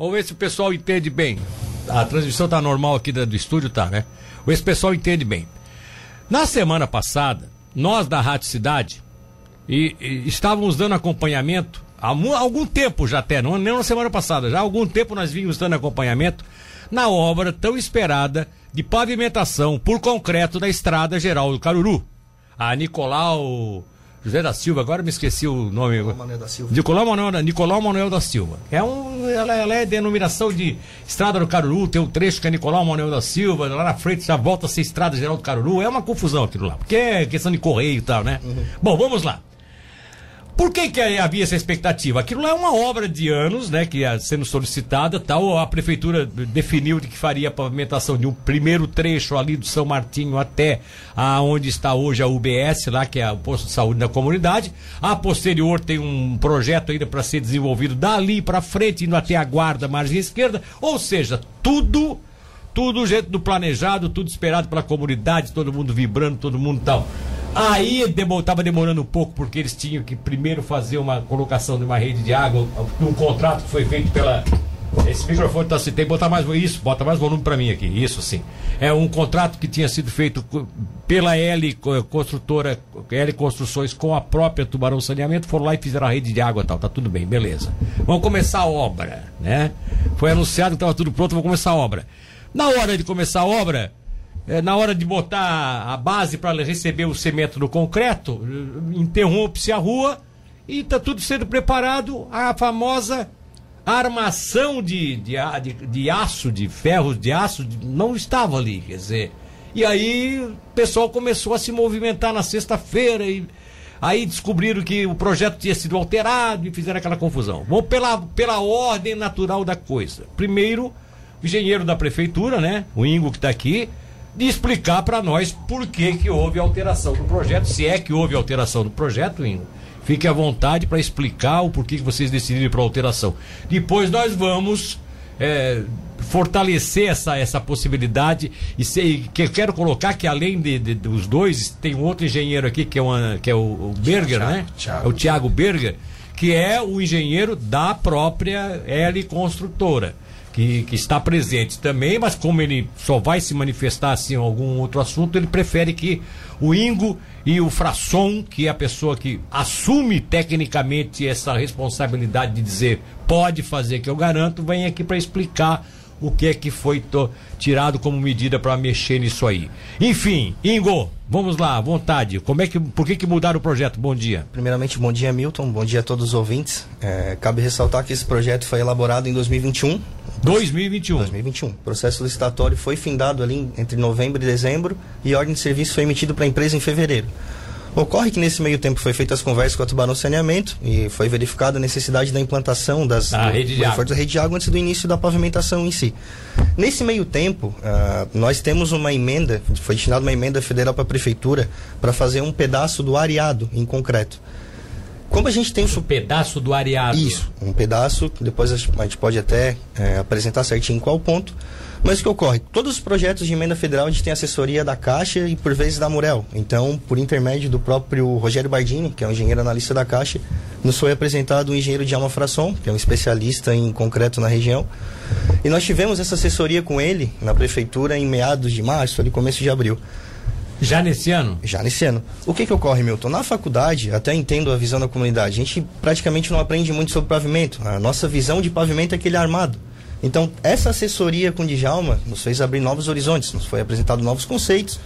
Vamos ver se o pessoal entende bem. A transmissão tá normal aqui do, estúdio, tá, né? Vamos ver se o pessoal entende bem. Na semana passada, nós da Rádio Cidade e, e estávamos dando acompanhamento há algum tempo já até, não nem na semana passada, já há algum tempo nós vínhamos dando acompanhamento na obra tão esperada de pavimentação por concreto da Estrada Geral do Caruru. A Nicolau José da Silva, agora me esqueci o nome. Manuel da Silva. Nicolau Manuel, Nicolau Manuel da Silva. É um, ela, ela é denominação de Estrada do Caruru, tem um trecho que é Nicolau Manuel da Silva, lá na frente já volta a ser Estrada Geral do Caruru. É uma confusão aquilo lá, porque é questão de correio e tal, né? Bom, vamos lá. Por que, que havia essa expectativa? Aquilo lá é uma obra de anos, né? Que ia sendo solicitada, tal. A prefeitura definiu de que faria a pavimentação de um primeiro trecho ali do São Martinho até aonde está hoje a UBS, lá que é o posto de saúde da comunidade. A posterior tem um projeto ainda para ser desenvolvido dali para frente, indo até a guarda margem esquerda. Ou seja, tudo tudo jeito do planejado, tudo esperado pela comunidade, todo mundo vibrando, todo mundo tal. Aí demo, tava demorando um pouco porque eles tinham que primeiro fazer uma colocação de uma rede de água, um contrato que foi feito pela esse microfone tá se tem botar mais isso, bota mais volume para mim aqui, isso sim. É um contrato que tinha sido feito pela L co- construtora, L Construções com a própria Tubarão Saneamento, foram lá e fizeram a rede de água e tal, tá tudo bem, beleza. Vamos começar a obra, né? Foi anunciado que estava tudo pronto, vamos começar a obra. Na hora de começar a obra, é, na hora de botar a base para receber o cimento no concreto, interrompe-se a rua e está tudo sendo preparado a famosa armação de, de, de, de aço, de ferros de aço, de- não estava ali, quer dizer. E aí o pessoal começou a se movimentar na sexta-feira e aí descobriram que o projeto tinha sido alterado e fizeram aquela confusão. Vamos pela, pela ordem natural da coisa. Primeiro, o engenheiro da prefeitura, né, o Ingo que está aqui, de explicar para nós por que, que houve alteração do projeto, se é que houve alteração do projeto, Ingo. Fique à vontade para explicar o porquê que vocês decidiram para alteração. Depois nós vamos é, fortalecer essa, essa possibilidade e sei, que quero colocar que além de, de- dos dois tem um outro engenheiro aqui que é, uma, que é o, o Berger, né? Thiago. É o Tiago Berger, que é o engenheiro da própria L Construtora. Que, que está presente também, mas como ele só vai se manifestar assim em algum outro assunto, ele prefere que o Ingo e o Frasson, que é a pessoa que assume tecnicamente essa responsabilidade de dizer pode fazer que eu garanto, venha aqui para explicar o que é que foi tirado como medida para mexer nisso aí. Enfim, Ingo, vamos lá, à vontade. Como é que, por que, que mudaram o projeto? Bom dia. Primeiramente, bom dia, Milton. Bom dia a todos os ouvintes. É, cabe ressaltar que esse projeto foi elaborado em 2021. 2021. 2021. O processo licitatório foi findado ali entre novembro e dezembro e a ordem de serviço foi emitida para a empresa em fevereiro. Ocorre que nesse meio tempo foi feitas as conversas com a Tubarão Saneamento e foi verificada a necessidade da implantação das Da do- rede de água. da rede de água antes do início da pavimentação em si. Nesse meio tempo, ah, nós temos uma emenda, foi destinada uma emenda federal para a prefeitura para fazer um pedaço do areado em concreto. Como a gente tem Um pedaço do areado. isso, um pedaço, depois a gente pode até é, apresentar certinho em qual ponto. Mas o que ocorre? Todos os projetos de emenda federal a gente tem assessoria da Caixa e por vezes da Murel. Então, por intermédio do próprio Rogério Bardini, que é um engenheiro analista da Caixa, nos foi apresentado o engenheiro Djalma Frasson, que é um especialista em concreto na região. E nós tivemos essa assessoria com ele na prefeitura em meados de março, ali começo de abril. Já nesse ano? Já nesse ano. O que que ocorre, Milton? Na faculdade, até entendo a visão da comunidade, a gente praticamente não aprende muito sobre pavimento. A nossa visão de pavimento é aquele armado. Então, essa assessoria com o Djalma nos fez abrir novos horizontes, nos foi apresentado novos conceitos.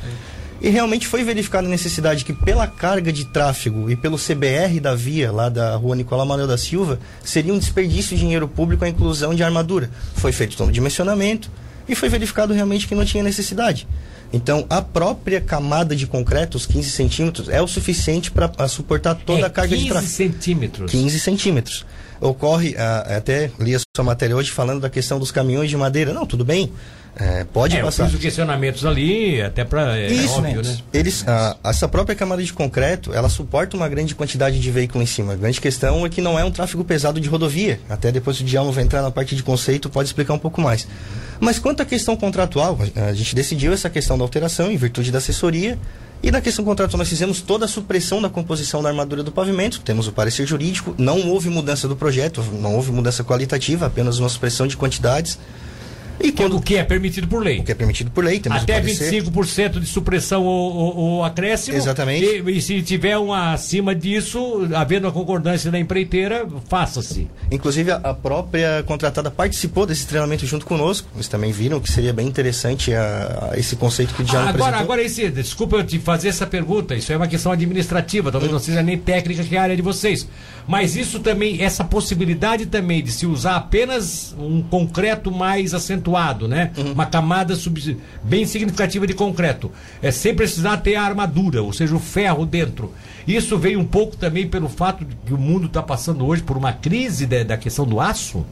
E realmente foi verificada a necessidade que, pela carga de tráfego e pelo CBR da via, lá da rua Nicolau Manuel da Silva, seria um desperdício de dinheiro público a inclusão de armadura. Foi feito todo o dimensionamento e foi verificado realmente que não tinha necessidade. Então, a própria camada de concreto, os 15 centímetros, é o suficiente para suportar toda é a carga 15 de tráfego. centímetros. 15 centímetros. Ocorre, ah, até li a sua matéria hoje falando da questão dos caminhões de madeira. Não, tudo bem, é, pode É, eu passar. fiz os questionamentos ali, até para. É, Isso, óbvio, né? Eles, ah, essa própria camada de concreto, ela suporta uma grande quantidade de veículo em cima. A grande questão é que não é um tráfego pesado de rodovia. Até depois o Djalma vai entrar na parte de conceito, pode explicar um pouco mais. Mas quanto à questão contratual, a- a gente decidiu essa questão da alteração em virtude da assessoria. E na questão contratual, nós fizemos toda a supressão da composição da armadura do pavimento, temos o parecer jurídico, não houve mudança do projeto, não houve mudança qualitativa, apenas uma supressão de quantidades. E quando, o que é permitido por lei. O que é permitido por lei. Temos Até 25% de supressão ou, ou, ou acréscimo. Exatamente. E, e, se tiver uma acima disso, havendo a concordância da empreiteira, faça-se. Inclusive, a, a, própria contratada participou desse treinamento junto conosco. Vocês também viram que seria bem interessante a, a esse conceito que o Diário Agora, agora esse, desculpa eu te fazer essa pergunta. Isso é uma questão administrativa, talvez hum. não seja nem técnica que é a área de vocês. Mas isso também, essa possibilidade também de se usar apenas um concreto mais acentuado, né? Uhum. Uma camada sub, bem significativa de concreto. É sem precisar ter a armadura, ou seja, o ferro dentro. Isso veio um pouco também pelo fato de que o mundo está passando hoje por uma crise de, da questão do aço.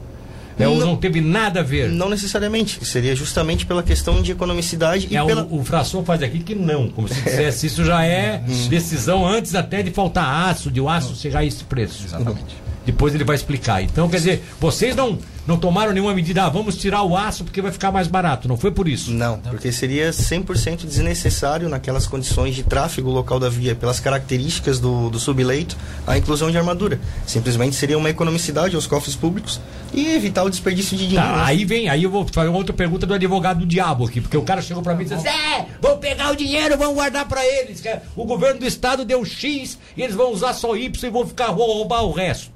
É, não, ou não teve nada a ver? Não necessariamente. Seria justamente pela questão de economicidade é, e pela... O, o Fração faz aqui que não, como se dissesse, isso já é uhum. decisão antes até de faltar aço, de o aço chegar a esse preço. Exatamente. Depois ele vai explicar. Então, quer dizer, vocês não, não tomaram nenhuma medida, ah, vamos tirar o aço porque vai ficar mais barato. Não foi por isso? Não, porque seria 100% desnecessário naquelas condições de tráfego local da via, pelas características do, do subleito, a inclusão de armadura. Simplesmente seria uma economicidade aos cofres públicos e evitar o desperdício de dinheiro. Tá, aí vem, aí eu vou fazer uma outra pergunta do advogado do diabo aqui, porque o cara chegou para mim e disse: É, vão pegar o dinheiro, vão guardar para eles. O governo do estado deu X e eles vão usar só Y e vão ficar roubar o resto.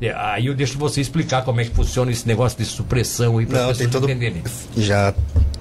É, aí eu deixo você explicar como é que funciona esse negócio de supressão aí para tem todo entenderem. Já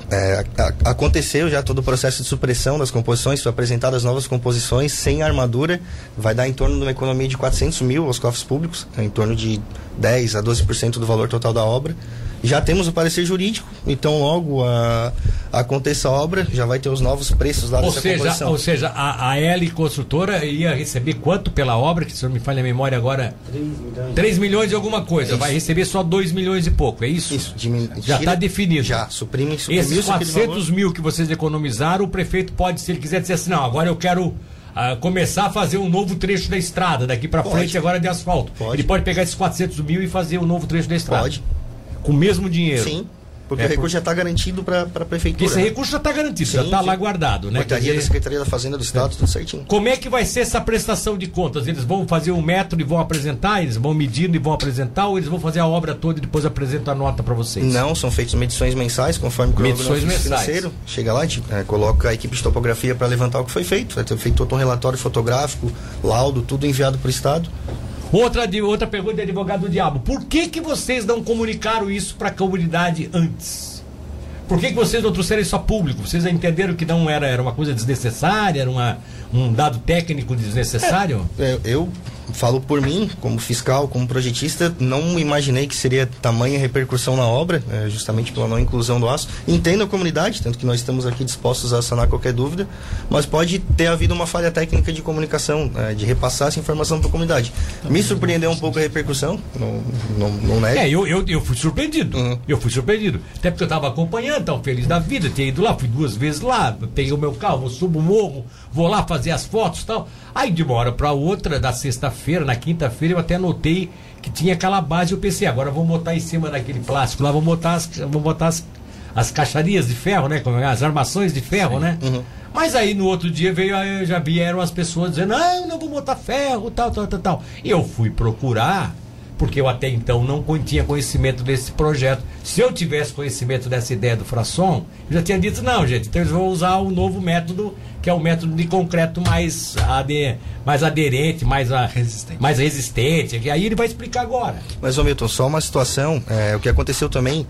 é, a, aconteceu já todo o processo de supressão das composições, foram apresentadas novas composições sem armadura, vai dar em torno de uma economia de 400 mil aos cofres públicos, em torno de 10 a 12% do valor total da obra. Já temos o parecer jurídico, então logo a, aconteça a obra, já vai ter os novos preços lá ou dessa seja, composição. Ou seja, a, a L Construtora ia receber quanto pela obra, que se não me falha a memória agora? 3 milhões. 3 milhões de alguma coisa, vai receber só 2 milhões e pouco, é isso? Isso, já está definido. Já, suprime, suprime Esses 400 mil que vocês economizaram, o prefeito pode, se ele quiser dizer assim, não, agora eu quero a começar a fazer um novo trecho da estrada daqui para frente agora de asfalto. Pode. Ele pode pegar esses 400 mil e fazer um novo trecho da estrada. Pode. Com o mesmo dinheiro. Sim. Porque é, o recurso por... já está garantido para a prefeitura. Esse recurso já está garantido, sim, já está lá guardado, né? Portaria dizer... da Secretaria da Fazenda do Estado, é. tudo certinho. Como é que vai ser essa prestação de contas? Eles vão fazer um método e vão apresentar? Eles vão medindo e vão apresentar? Ou eles vão fazer a obra toda e depois apresentam a nota para vocês? Não, são feitas medições mensais, conforme o medições mensais. financeiro. Chega lá, gente é, coloca a equipe de topografia para levantar o que foi feito. Vai ter feito todo um relatório fotográfico, laudo, tudo enviado para o Estado. Outra, outra pergunta de advogado do diabo. Por que, que vocês não comunicaram isso para a comunidade antes? Por que, que vocês não trouxeram isso a público? Vocês entenderam que não era, era uma coisa desnecessária, era uma, um dado técnico desnecessário? É, eu falo por mim, como fiscal, como projetista, não imaginei que seria tamanha repercussão na obra, é, justamente pela não inclusão do aço. Entendo a comunidade, tanto que nós estamos aqui dispostos a sanar qualquer dúvida, mas pode ter havido uma falha técnica de comunicação, é, de repassar essa informação para a comunidade. Me surpreendeu um pouco a repercussão, não, não, não nego. É, eu, eu, eu fui surpreendido. Uhum. Eu fui surpreendido. Até porque eu estava acompanhando, tão feliz da vida, tinha ido lá, fui duas vezes lá, peguei o meu carro, subo o morro, vou lá fazer as fotos e tal. Aí de uma hora para outra, da sexta-feira, na quinta-feira, eu até notei que tinha aquela base, eu pensei, agora vou botar em cima daquele plástico lá, vou botar as, vou botar as, as caixarias de ferro, né? É, as armações de ferro, Sim. né? Uhum. Mas aí no outro dia veio, eu já vieram as pessoas dizendo, não, não vou botar ferro, tal, tal, tal, tal. E eu fui procurar porque eu até então não tinha conhecimento desse projeto. Se eu tivesse conhecimento dessa ideia do Frasson, eu já tinha dito, não, gente, então eles vão usar o novo método, que é o método de concreto mais, ade, mais aderente, mais, a, resistente. mais resistente, que aí ele vai explicar agora. Mas, ô Milton, só uma situação, é, o que aconteceu também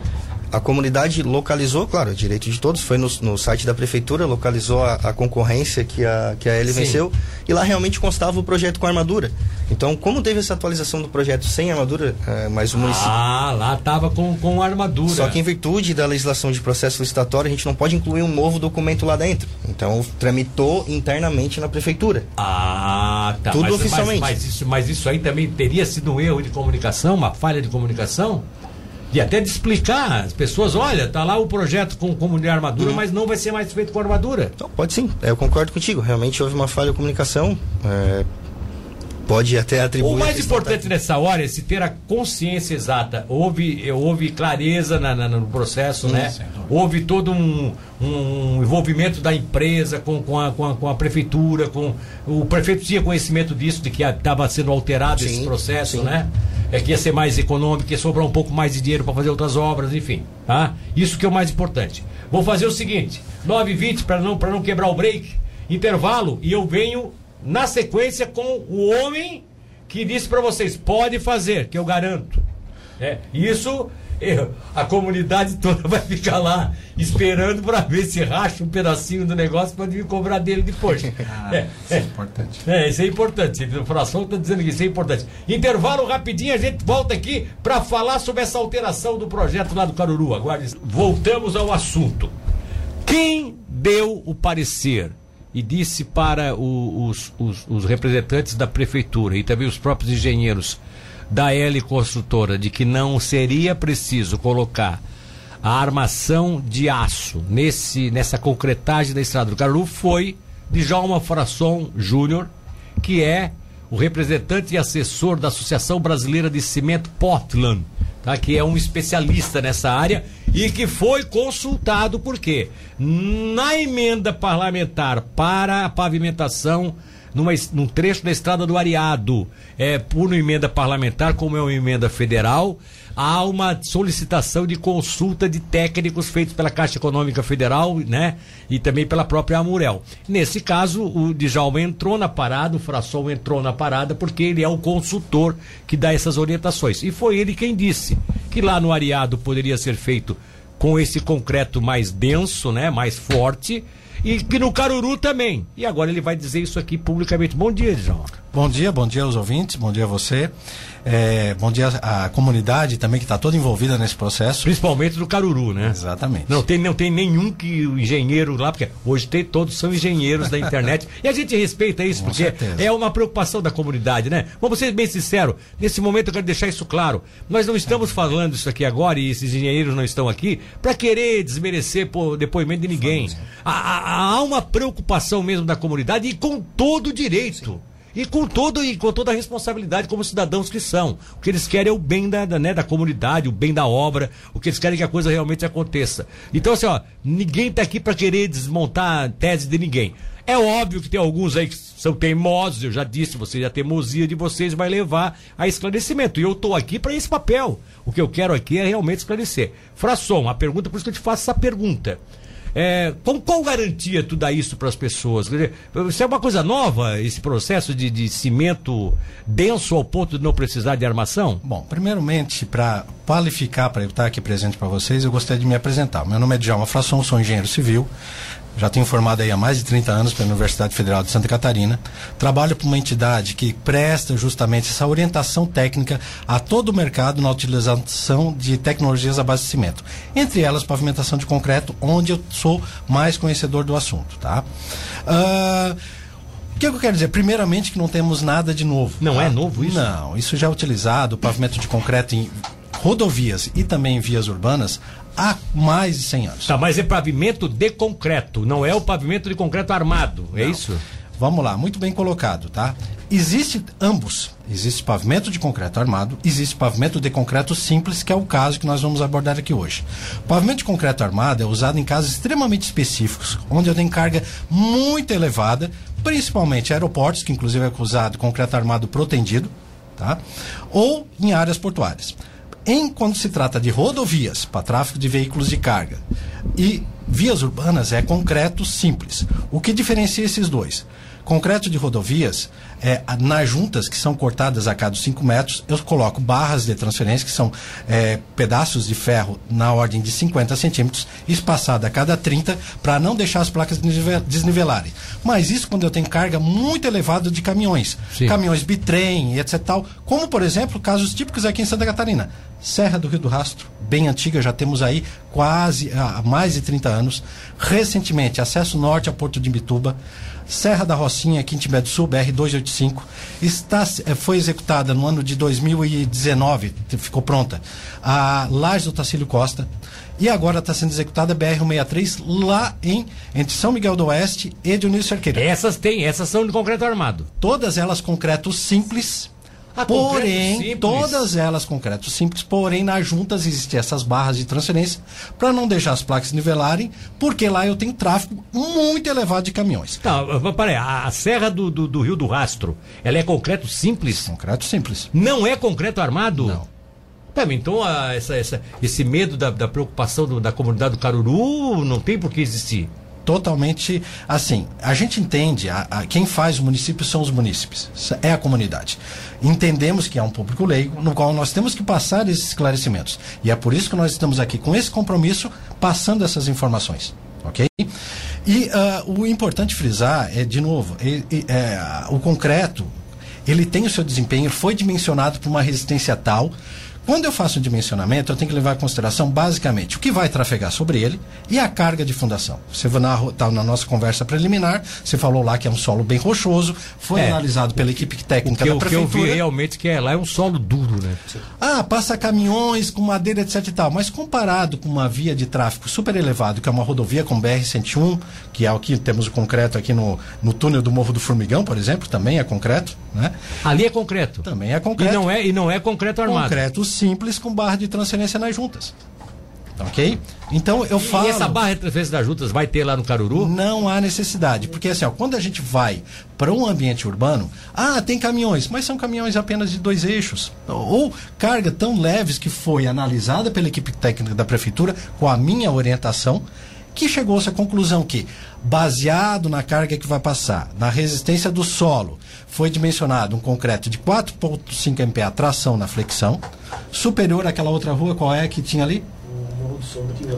a comunidade localizou, claro, direito de todos, foi no, no site da prefeitura, localizou a, a, concorrência que a, que a L venceu e lá realmente constava o projeto com armadura. Então, como teve essa atualização do projeto sem armadura, é, mas o município. Ah, lá estava com, com armadura. Só que em virtude da legislação de processo licitatório, a gente não pode incluir um novo documento lá dentro. Então, tramitou internamente na prefeitura. Ah, tá. Tudo mas, oficialmente. Mas, mas, isso, mas isso aí também teria sido um erro de comunicação, uma falha de comunicação? E até de explicar às pessoas, olha, tá lá o projeto com, com mulher armadura, uhum. mas não vai ser mais feito com armadura. Então, pode sim, eu concordo contigo. Realmente houve uma falha de comunicação. É, pode até atribuir. O mais importante nessa hora é se ter a consciência exata. Houve, houve clareza na, na, no processo, sim, né? Sim. Houve todo um, um envolvimento da empresa com, com, a, com, a, com a prefeitura, com o prefeito tinha conhecimento disso, de que estava sendo alterado sim, esse processo, né? É que ia ser mais econômico, ia sobrar um pouco mais de dinheiro para fazer outras obras, enfim. Tá? Isso que é o mais importante. Vou fazer o seguinte: 9h20 para não, não quebrar o break, intervalo, e eu venho na sequência com o homem que disse para vocês: pode fazer, que eu garanto. É, isso eu, a comunidade toda vai ficar lá esperando para ver se racha um pedacinho do negócio para vir cobrar dele depois. Ah, é, isso é, é, importante. É, isso é importante. O Fração está dizendo que isso é importante. Intervalo rapidinho, a gente volta aqui para falar sobre essa alteração do projeto lá do Caruru. Aguarde. Voltamos ao assunto. Quem deu o parecer e disse para o, os, os, os, representantes da prefeitura e também os próprios engenheiros da L Construtora de que não seria preciso colocar a armação de aço nesse, nessa concretagem da estrada do Caruaru foi de Djalma Frasson Júnior, que é o representante e assessor da Associação Brasileira de Cimento Portland, tá? que é um especialista nessa área e que foi consultado porque na emenda parlamentar para a pavimentação numa, num trecho da estrada do Ariado, é, por uma emenda parlamentar, como é uma emenda federal, há uma solicitação de consulta de técnicos feitos pela Caixa Econômica Federal, né? E também pela própria Amurel. Nesse caso, o Djalma entrou na parada, o Frassol entrou na parada, porque ele é o consultor que dá essas orientações. E foi ele quem disse que lá no Ariado poderia ser feito com esse concreto mais denso, né? Mais forte e que no Caruru também. E agora ele vai dizer isso aqui publicamente. Bom dia, João. Bom dia, bom dia aos ouvintes, bom dia a você. É, bom dia à comunidade também que está toda envolvida nesse processo. Principalmente do Caruru, né? Exatamente. Não tem, não tem nenhum que o engenheiro lá, porque hoje tem, todos são engenheiros da internet. e a gente respeita isso, Com porque certeza. é uma preocupação da comunidade, né? Vamos ser bem sinceros, nesse momento eu quero deixar isso claro. Nós não estamos falando isso aqui agora, e esses engenheiros não estão aqui, para querer desmerecer o depoimento de ninguém. Há, há, há uma preocupação mesmo da comunidade e com todo direito. Sim. E com todo e com toda a responsabilidade como cidadãos que são. O que eles querem é o bem da, da, né, da comunidade, o bem da obra, o que eles querem é que a coisa realmente aconteça. Então, assim, ó, ninguém está aqui para querer desmontar a tese de ninguém. É óbvio que tem alguns aí que são teimosos, eu já disse, você a teimosia de vocês vai levar a esclarecimento. E eu estou aqui para esse papel. O que eu quero aqui é realmente esclarecer. Frasson, a pergunta, por isso que eu te faço essa pergunta. É, com qual garantia tu dá isso para as pessoas? Dizer, isso é uma coisa nova, esse processo de, de cimento denso ao ponto de não precisar de armação? Bom, primeiramente, para qualificar, para eu estar aqui presente para vocês, eu gostaria de me apresentar. Meu nome é Djalma Frasson, sou engenheiro civil, já tenho formado aí há mais de 30 anos pela Universidade Federal de Santa Catarina. Trabalho para uma entidade que presta justamente essa orientação técnica a todo o mercado na utilização de tecnologias de cimento. Entre elas, pavimentação de concreto, onde eu sou mais conhecedor do assunto, tá? Uh, o que eu quero dizer? Primeiramente que não temos nada de novo. Não tá? é novo isso? Não, isso já é utilizado, pavimento de concreto em rodovias e também vias urbanas há mais de 100 anos. Tá, mas é pavimento de concreto, não é o pavimento de concreto armado, é não. isso? Vamos lá, muito bem colocado, tá? Existe ambos. Existe pavimento de concreto armado, existe pavimento de concreto simples, que é o caso que nós vamos abordar aqui hoje. pavimento de concreto armado é usado em casos extremamente específicos, onde eu tenho carga muito elevada, principalmente aeroportos, que inclusive é usado concreto armado protendido, tá? Ou em áreas portuárias. Em quando se trata de rodovias para tráfego de veículos de carga e vias urbanas é concreto simples. O que diferencia esses dois? Concreto de rodovias, é, nas juntas que são cortadas a cada 5 metros, eu coloco barras de transferência, que são é, pedaços de ferro na ordem de 50 centímetros, espaçada a cada 30, para não deixar as placas desnivelarem. Mas isso quando eu tenho carga muito elevada de caminhões. Sim. Caminhões bitrem, etc. Tal, como, por exemplo, casos típicos aqui em Santa Catarina. Serra do Rio do Rastro, bem antiga, já temos aí quase há mais de 30 anos. Recentemente, acesso norte a Porto de Imbituba. Serra da Rocinha, aqui em Timbé do Sul, BR-285. Está, eh, foi executada no ano de 2019, ficou pronta, a Laje do Tacílio Costa. E agora está sendo executada a BR-163 lá em, entre São Miguel do Oeste e Dionísio Cerqueira. Essas tem, essas são de concreto armado. Todas elas concreto simples. Ah, porém, todas elas concreto simples, porém nas juntas existem essas barras de transferência para não deixar as placas nivelarem, porque lá eu tenho tráfego muito elevado de caminhões. Não, peraí, a, a Serra do, do, do Rio do Rastro, ela é concreto simples? Concreto simples. Não é concreto armado? Não. Pera, então a, essa, essa, esse medo da, da preocupação do- da comunidade do Caruru não tem por que existir. Totalmente assim. A gente entende, a, a- quem faz o município são os munícipes, é a comunidade. Entendemos que é um público leigo, no qual nós temos que passar esses esclarecimentos. E é por isso que nós estamos aqui com esse compromisso, passando essas informações. Ok? E ah, o importante frisar é, de novo, e, é, o concreto, ele tem o seu desempenho, foi dimensionado por uma resistência tal. Quando eu faço um dimensionamento, eu tenho que levar em consideração basicamente o que vai trafegar sobre ele e a carga de fundação. Você vai na, na nossa conversa preliminar, você falou lá que é um solo bem rochoso, foi É. analisado pela equipe O técnica que, da eu- o que eu vi prefeitura. realmente que é lá é um solo duro, né? Ah, passa caminhões com madeira, etc e tal. Mas comparado com uma via de tráfego super elevado, que é uma rodovia com BR-101, que é o que temos o concreto aqui no, no túnel do Morro do Formigão, por exemplo, também é concreto, né? Ali é concreto. Também é E concreto. não é, e não é concreto armado. concreto simples com barra de transferência nas juntas. Ok? Então eu falo. E essa barra de transferência das juntas vai ter lá no Caruru? Não há necessidade, porque assim, ó, quando a gente vai para um ambiente urbano, ah, tem caminhões, mas são caminhões apenas de dois eixos. Ou carga tão leves que foi analisada pela equipe técnica da prefeitura com a minha orientação, que chegou-se à conclusão que, baseado na carga que vai passar, na resistência do solo, foi dimensionado um concreto de 4,5 MPa tração na flexão, superior àquela outra rua, qual é que tinha ali?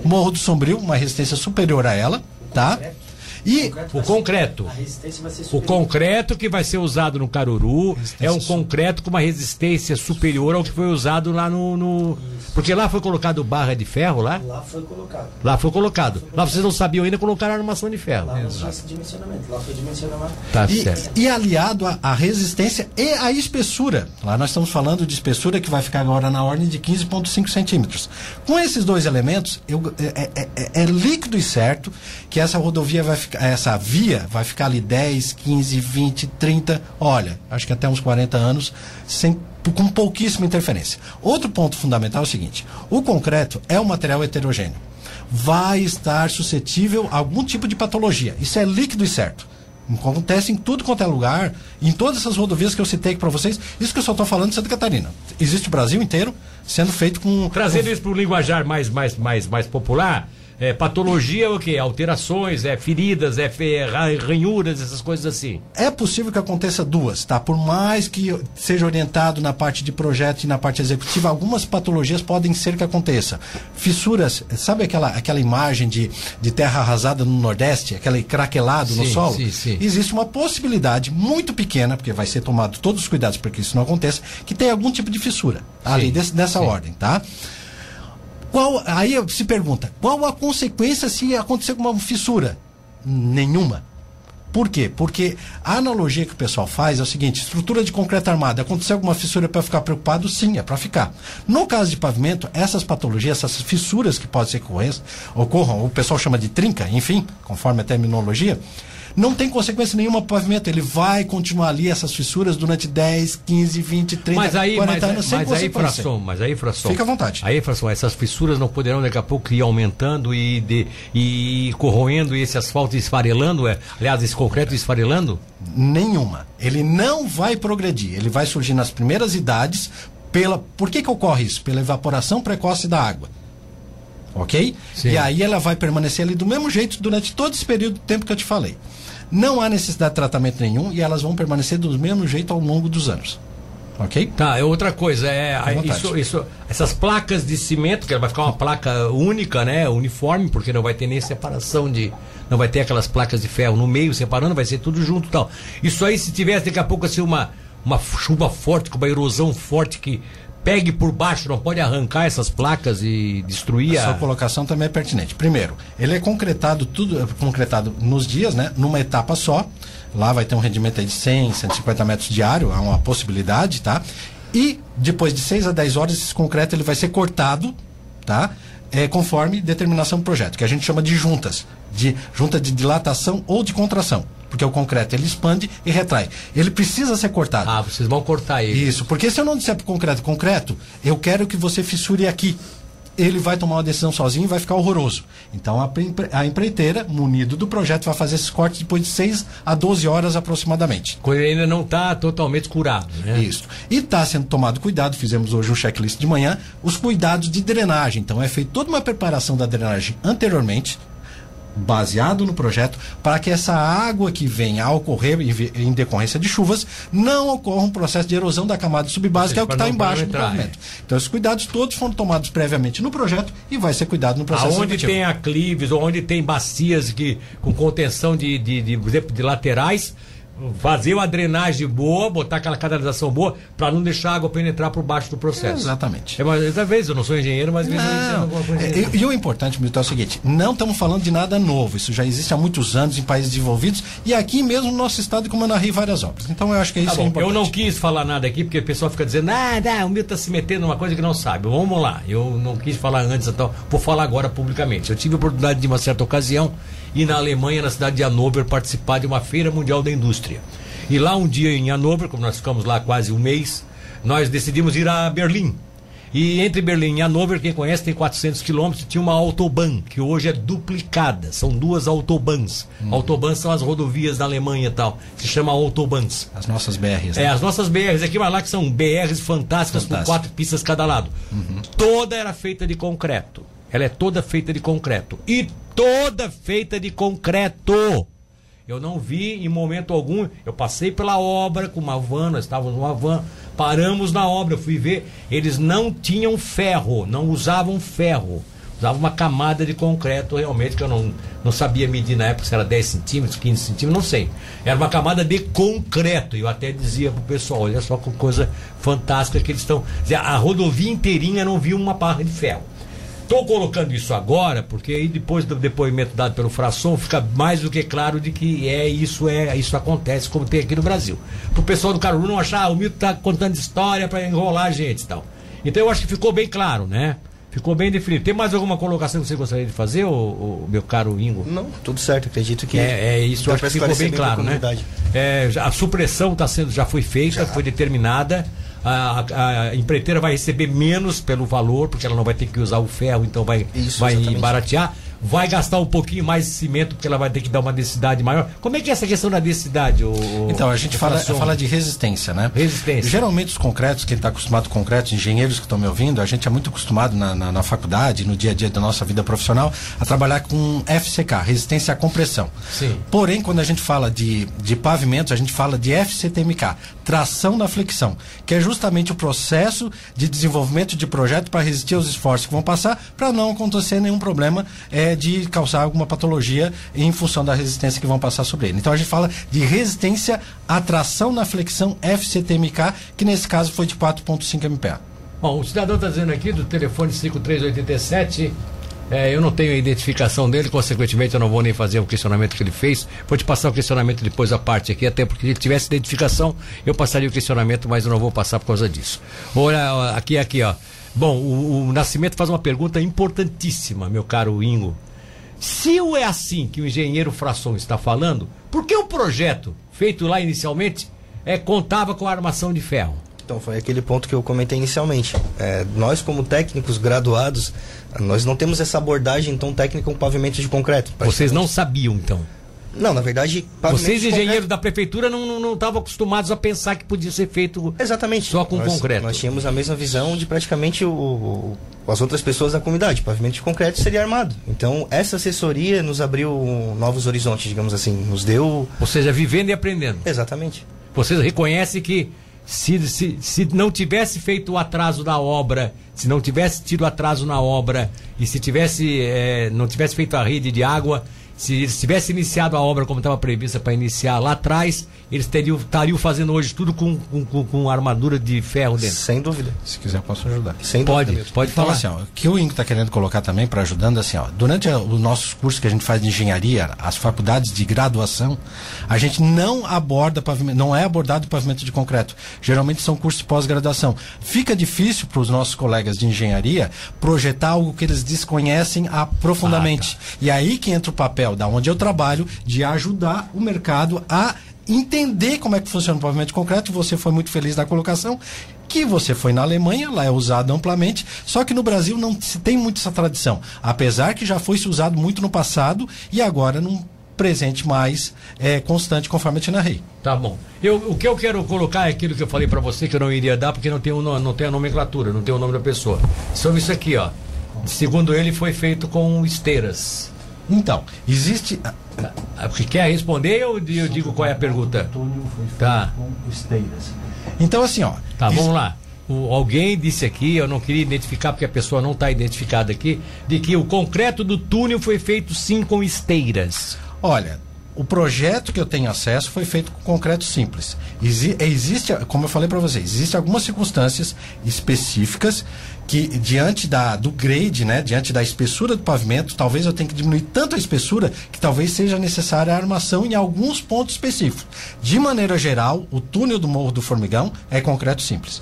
Morro do Sombrio, uma resistência superior a ela, tá? E O concreto. O concreto que vai ser usado no Caruru é um concreto com uma resistência superior ao que foi usado lá no. no- Porque lá foi colocado barra de ferro lá? Lá foi colocado. Lá foi colocado. Lá vocês não sabiam ainda colocar armação de ferro. Lá dimensionamento. Lá foi dimensionado. Tá E, certo. e aliado à- à resistência e à espessura. Lá nós estamos falando de espessura que vai ficar agora na ordem de 15,5 centímetros. Com esses dois elementos, eu- é, é- é- é líquido e certo que essa rodovia vai ficar, essa via vai ficar ali 10, 15, 20, 30, olha, acho que até uns 40 anos, sem, com pouquíssima interferência. Outro ponto fundamental é o seguinte: o concreto é um material heterogêneo. Vai estar suscetível a algum tipo de patologia. Isso é líquido e certo. Acontece em tudo quanto é lugar, em todas essas rodovias que eu citei aqui para vocês. Isso que eu só estou falando de Santa Catarina. Existe o Brasil inteiro sendo feito com. Trazendo isso para o linguajar mais, mais, mais, mais popular, é, patologia é o quê? Alterações, é feridas, é ranhuras, essas coisas assim. É possível que aconteça duas, tá? Por mais que seja orientado na parte de projeto e na parte executiva, algumas patologias podem ser que aconteça. Fissuras, sabe aquela, aquela imagem de, de terra arrasada no Nordeste, aquele craquelado no Sim, solo? sim, sim. Existe uma possibilidade muito pequena, porque vai ser tomado todos os cuidados para que isso não aconteça, que tem algum tipo de fissura ali desse- dessa ordem, tá? Qual, aí se pergunta, qual a consequência se acontecer uma fissura? Nenhuma. Por quê? Porque a analogia que o pessoal faz é o seguinte: estrutura de concreto armado, aconteceu alguma fissura para ficar preocupado? Sim, é para ficar. No caso de pavimento, essas patologias, essas fissuras que podem ser que ocorrem- ocorram, o pessoal chama de trinca, enfim, conforme a terminologia, não tem consequência nenhuma para o pavimento. Ele vai continuar ali, essas fissuras, durante 10, 15, 20, 30, Mas aí, 40 mas, anos, sem mas aí, consequência. fração, mas aí, fração. Fica à vontade. Aí, fração, essas fissuras não poderão daqui a pouco ir aumentando e, de, e corroendo esse asfalto esfarelando, é, aliás, esse concreto esfarelando? Nenhuma. Ele não vai progredir. Ele vai surgir nas primeiras idades. Pela... Por que, que ocorre isso? Pela evaporação precoce da água. Ok? Sim. E aí ela vai permanecer ali do mesmo jeito durante todo esse período de tempo que eu te falei. Não há necessidade de tratamento nenhum e elas vão permanecer do mesmo jeito ao longo dos anos. Ok? Tá, é outra coisa, é isso, isso, essas placas de cimento, que ela vai ficar uma placa única, né, uniforme, porque não vai ter nem separação de, não vai ter aquelas placas de ferro no meio separando, vai ser tudo junto e tal. Isso aí se tivesse daqui a pouco assim uma uma chuva forte, com uma erosão forte que pegue por baixo, não pode arrancar essas placas e destruir A sua colocação também é pertinente. Primeiro, ele é concretado tudo é concretado nos dias, né? Numa etapa só. Lá vai ter um rendimento aí de 100, 150 metros diário, é uma possibilidade, tá? E depois de 6 a 10 horas, esse concreto ele vai ser cortado, tá? É, conforme determinação do projeto, que a gente chama de juntas, de junta de dilatação ou de contração, porque o concreto ele expande e retrai. Ele precisa ser cortado. Ah, vocês vão cortar ele. Isso, porque se eu não disser pro concreto, concreto, eu quero que você fissure aqui. Ele vai tomar uma decisão sozinho e vai ficar horroroso. Então a, a empreiteira, munido do projeto, vai fazer esses cortes depois de 6 a 12 horas aproximadamente. Quando ele ainda não está totalmente curado, né? Isso. E está sendo tomado cuidado, fizemos hoje um checklist de manhã, os cuidados de drenagem. Então é feita toda uma preparação da drenagem anteriormente, baseado no projeto, para que essa água que venha a ocorrer em, decorrência de chuvas não ocorra um processo de erosão da camada subbásica, que é o que está embaixo do pavimento. Então esses cuidados todos foram tomados previamente no projeto e vai ser cuidado no processo executivo. tem aclives, ou onde tem bacias que, com contenção de, de, de, de laterais, fazer uma drenagem boa, botar aquela canalização boa, para não deixar a água penetrar por baixo do processo. Exatamente. É, mas, talvez eu não sou engenheiro, mas às vezes Não. alguma coisa. É, E, e o importante, Milton, é o seguinte: não estamos falando de nada novo. Isso já existe há muitos anos em países desenvolvidos e aqui mesmo no nosso estado, como eu narrei várias obras. Então eu acho que é isso Tá é bom, importante. eu não quis falar nada aqui, porque o pessoal fica dizendo, ah, não, o Milton está se metendo numa coisa que não sabe. Vamos lá, eu não quis falar antes, então vou falar agora publicamente. Eu tive a oportunidade de, uma certa ocasião, ir na Alemanha, na cidade de Hannover, participar de uma feira mundial da indústria. E lá um dia em Hannover, como nós ficamos lá quase um mês, nós decidimos ir a Berlim. E entre Berlim e Hannover, quem conhece, tem 400 quilômetros, tinha uma autobahn, que hoje é duplicada. São duas autobahns. Autobahns são as rodovias da Alemanha e tal. Se chama autobahns. As nossas BRs. É, né? as nossas BRs aqui, mas lá que são BRs fantásticas com Fantástico. quatro pistas cada lado. Toda era feita de concreto. Ela é toda feita de concreto. E toda feita de concreto. Eu não vi em momento algum. Eu passei pela obra com uma van, nós estávamos numa van, paramos na obra, eu fui ver. Eles não tinham ferro, não usavam ferro. Usavam uma camada de concreto, realmente, que eu não, não sabia medir na época se era 10 centímetros, 15 centímetros, não sei. Era uma camada de concreto. E eu até dizia pro pessoal: olha só que coisa fantástica que eles estão. A rodovia inteirinha não viu uma barra de ferro. Estou colocando isso agora porque aí depois do depoimento dado pelo Frasson fica mais do que claro de que é isso é isso acontece como tem aqui no Brasil. Para o pessoal do Caruru não achar ah, o Milton está contando história para enrolar a gente e tal. Então eu acho que ficou bem claro, né? Ficou bem definido. Tem mais alguma colocação que você gostaria de fazer, ô, ô, meu caro Ingo? Não, tudo certo, acredito que. É, é isso, acho que ficou bem claro, né? É, já- a supressão tá sendo, já foi feita, foi determinada. A, a- a empreiteira vai receber menos pelo valor, porque ela não vai ter que usar o ferro, então vai, Isso, vai exatamente. baratear. Vai gastar um pouquinho mais de cimento, porque ela vai ter que dar uma densidade maior. Como é que é essa questão da densidade? ô- Então, a gente fala, fala de resistência, né? Resistência. Geralmente os concretos, quem está acostumado com concretos, engenheiros que estão me ouvindo, a gente é muito acostumado na, na, na faculdade, no dia a dia da nossa vida profissional, a trabalhar com FCK, resistência à compressão. Sim. Porém, quando a gente fala de, de pavimentos, a gente fala de FCTMK, tração na flexão, que é justamente o processo de desenvolvimento de projeto para resistir aos esforços que vão passar, para não acontecer nenhum problema é, de causar alguma patologia em função da resistência que vão passar sobre ele. Então a gente fala de resistência à tração na flexão FCTMK, que nesse caso foi de 4,5 MPa. Bom, o cidadão está dizendo aqui do telefone 5387. É, eu não tenho a identificação dele, consequentemente eu não vou nem fazer o questionamento que ele fez. Vou te passar o questionamento depois a parte aqui, até porque se ele tivesse identificação, eu passaria o questionamento, mas eu não vou passar por causa disso. Olha, aqui, aqui, ó. Bom, o, o Nascimento faz uma pergunta importantíssima, meu caro Ingo. Se o é assim que o engenheiro Frasson está falando, por que o projeto, feito lá inicialmente, é, contava com a armação de ferro? Então, foi aquele ponto que eu comentei inicialmente. É, nós, como técnicos graduados, nós não temos essa abordagem tão técnica com pavimento de concreto. Vocês não sabiam, então? Não, na verdade, Vocês, engenheiros da prefeitura, não estavam não, estavam acostumados a pensar que podia ser feito. Exatamente. Só com nós, concreto. Nós tínhamos a mesma visão de praticamente o, o- as outras pessoas da comunidade. Pavimento de concreto seria armado. Então, essa assessoria nos abriu novos horizontes, digamos assim. Nos deu. Ou seja, vivendo e aprendendo. Exatamente. Vocês reconhecem que se, se, se não tivesse feito o atraso da obra, se não tivesse tido atraso na obra e se tivesse eh, não tivesse feito a rede de água, se eles tivessem iniciado a obra como estava prevista para iniciar lá atrás, eles teriam, estariam fazendo hoje tudo com, com, com, com armadura de ferro dentro. Sem dúvida. Se quiser, posso ajudar. Sem Pode, dúvida. Pode Então, falar. assim, ó, o que o INCO está querendo colocar também para ajudando, assim, ó, durante os nossos cursos que a gente faz de engenharia, as faculdades de graduação, a gente não aborda pavimento, não é abordado pavimento de concreto. Geralmente são cursos de pós-graduação. Fica difícil para os nossos colegas de engenharia projetar algo que eles desconhecem aprofundamente. E aí que entra o papel da onde eu trabalho de ajudar o mercado a entender como é que funciona o pavimento concreto. Você foi muito feliz na colocação que você foi na Alemanha, lá é usado amplamente, só que no Brasil não se tem muito essa tradição, apesar que já foi se usado muito no passado e agora num presente mais é, constante, conforme eu te narrei. Tá bom. Eu, o que eu quero colocar é aquilo que eu falei para você que eu não iria dar porque não tem, no- não tem a nomenclatura, não tem o nome da pessoa. Sobre isso aqui, ó. Segundo ele, foi feito com esteiras. Então, existe. Ah, Porque quer responder eu, eu digo qual é a pergunta? Tá. Então, assim, ó. Tá, vamos lá. O- alguém disse aqui, eu não queria identificar porque a pessoa não está identificada aqui, de que o concreto do túnel foi feito sim com esteiras. Olha, o projeto que eu tenho acesso foi feito com concreto simples. Exi- existe, como eu falei para vocês, existem algumas circunstâncias específicas que diante da, do grade, né, diante da espessura do pavimento, talvez eu tenha que diminuir tanto a espessura que talvez seja necessária a armação em alguns pontos específicos. De maneira geral, o túnel do Morro do Formigão é concreto simples.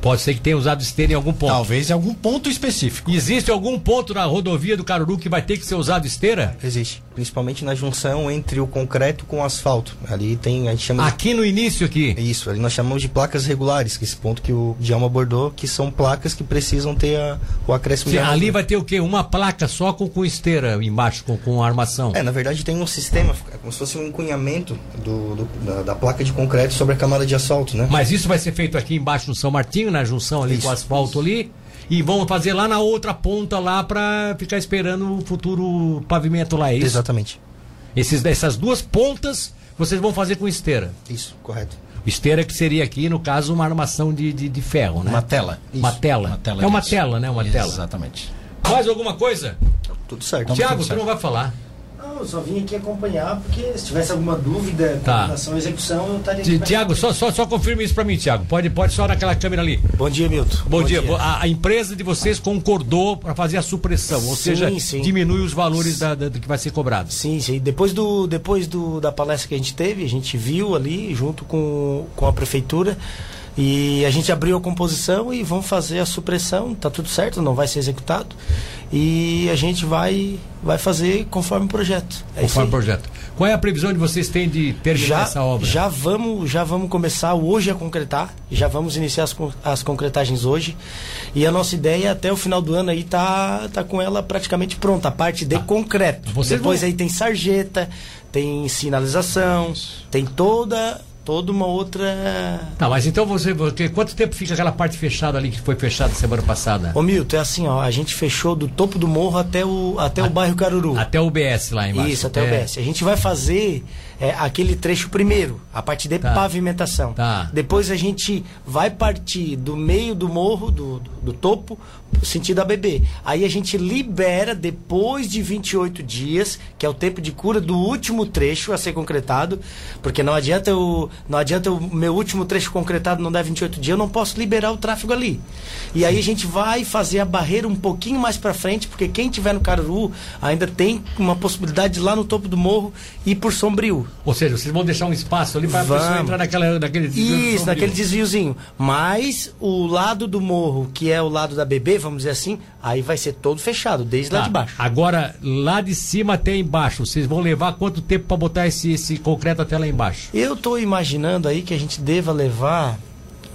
Pode ser que tenha usado esteira em algum ponto. Talvez em algum ponto específico. Existe algum ponto na rodovia do Caruru que vai ter que ser usado esteira? Existe. Principalmente na junção entre o concreto com o asfalto. Ali tem, a gente chama de Aqui no início aqui. Isso, ali nós chamamos de placas regulares, que é esse ponto que o Djalma abordou, que são placas que precisam ter a- o acréscimo Sim, de ali vai ter o quê? Uma placa só com, com esteira embaixo, com, com armação. É, na verdade tem um sistema, é como se fosse um encunhamento do, do- da, da placa de concreto sobre a camada de asfalto, né? Mas isso vai ser feito aqui embaixo no São Martinho, na junção ali Isso, com o asfalto ali. E vão fazer lá na outra ponta lá pra ficar esperando o futuro pavimento lá, é isso? Exatamente. Esses, essas duas pontas vocês vão fazer com esteira. Isso, correto. Esteira que seria aqui, no caso, uma armação de, de, de ferro, né? Uma tela. Uma tela. é uma disso. tela, né? Uma tela. Exatamente. Mais alguma coisa? Tudo certo. Tiago, certo. não vai falar. Não, eu só vim aqui acompanhar, porque se tivesse alguma dúvida com Tá. relação à execução, eu estaria aqui. Tiago, só, só, só confirma isso pra mim, Tiago. Pode, pode só naquela câmera ali. Bom dia, Milton. Bom, dia. A, a empresa de vocês concordou para fazer a supressão, ou Sim, seja, sim. diminui os valores da, da- do que vai ser cobrado. Sim, sim. Depois, do, depois do, da palestra que a gente teve, a gente viu ali, junto com, com a prefeitura, e a gente abriu a composição e vamos fazer a supressão. Tá tudo certo, não vai ser executado. E a gente vai, vai fazer conforme o projeto. É isso Conforme o projeto. Qual é a previsão de vocês têm de terminar já, essa obra? Já vamos, já vamos começar hoje a concretar. Já vamos iniciar as, as concretagens hoje. E a nossa ideia até o final do ano aí tá, tá com ela praticamente pronta, a parte de concreto. Tá. Vocês Depois vão- aí tem sarjeta, tem sinalização, tem toda toda uma outra. Tá, mas então você, porque quanto tempo fica aquela parte fechada ali que foi fechada semana passada? Ô Milton, é assim, ó, a gente fechou do topo do morro até o, até o bairro Caruru. Até o UBS lá embaixo. Isso, até o BS. A gente vai fazer é, aquele trecho primeiro, a parte de Tá. pavimentação. Tá. Depois a gente vai partir do meio do morro, do, do, do topo, sentido ABB. Aí a gente libera depois de 28 dias, que é o tempo de cura do último trecho a ser concretado, porque não adianta o não adianta o meu último trecho concretado não dar 28 dias, eu não posso liberar o tráfego ali. E aí a gente vai fazer a barreira um pouquinho mais para frente, porque quem tiver no Caruru ainda tem uma possibilidade de ir lá no topo do morro e ir por Sombrio. Ou seja, vocês vão deixar um espaço ali para a pessoa entrar naquela, naquele Isso, naquele desviozinho. Mas o lado do morro, que é o lado da BB, vamos dizer assim, aí vai ser todo fechado, desde lá Tá. de baixo. Agora, lá de cima até embaixo, vocês vão levar quanto tempo para botar esse, esse concreto até lá embaixo? Eu tô imaginando aí que a gente deva levar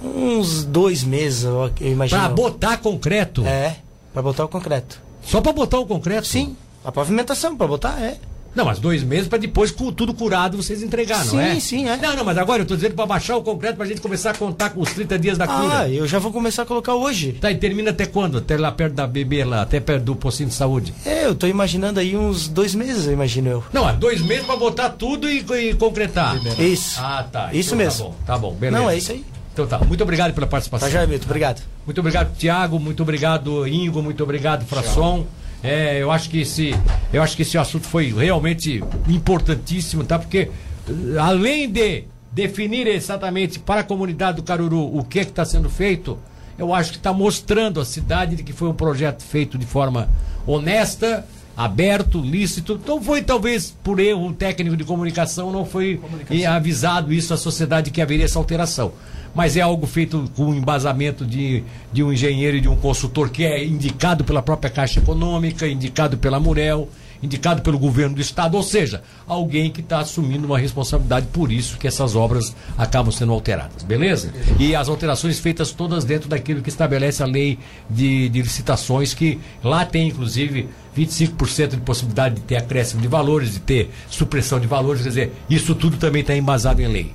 uns dois meses, eu imagino. Para botar concreto? É, para botar o concreto. Só para botar o concreto? Sim, a pavimentação para botar é. Não, mas dois meses para depois, com tudo curado, vocês entregar, não Sim, é? sim, é. Não, não, mas agora eu tô dizendo para baixar o concreto para a gente começar a contar com os 30 dias da cura. Ah, eu já vou começar a colocar hoje. Tá, e termina até quando? Até lá perto da BB, lá, até perto do postinho de saúde. É, eu tô imaginando aí uns dois meses, eu imagino eu. Não, é dois meses para botar tudo e, e concretar. Isso. Ah, tá. Isso Então mesmo. Tá bom, tá bom, beleza. Não, é isso aí. Então tá, muito obrigado pela participação. Tá já, Milton, obrigado. Muito obrigado, Tiago. Muito obrigado, Ingo. Muito obrigado, Frasson. É, eu acho que esse, eu acho que esse assunto foi realmente importantíssimo, tá? Porque eh, além de definir exatamente para a comunidade do Caruru o que está sendo feito, eu acho que está mostrando à cidade de que foi um projeto feito de forma honesta, aberto, lícito. Então foi talvez por erro técnico de comunicação, não foi avisado isso à sociedade que haveria essa alteração. Mas é algo feito com embasamento de, de um engenheiro e de um consultor que é indicado pela própria Caixa Econômica, indicado pela Murel indicado pelo governo do estado, ou seja, alguém que está assumindo uma responsabilidade por isso que essas obras acabam sendo alteradas, beleza? E as alterações feitas todas dentro daquilo que estabelece a lei de, de licitações, que lá tem inclusive 25% de possibilidade de ter acréscimo de valores, de ter supressão de valores, quer dizer, isso tudo também está embasado em lei.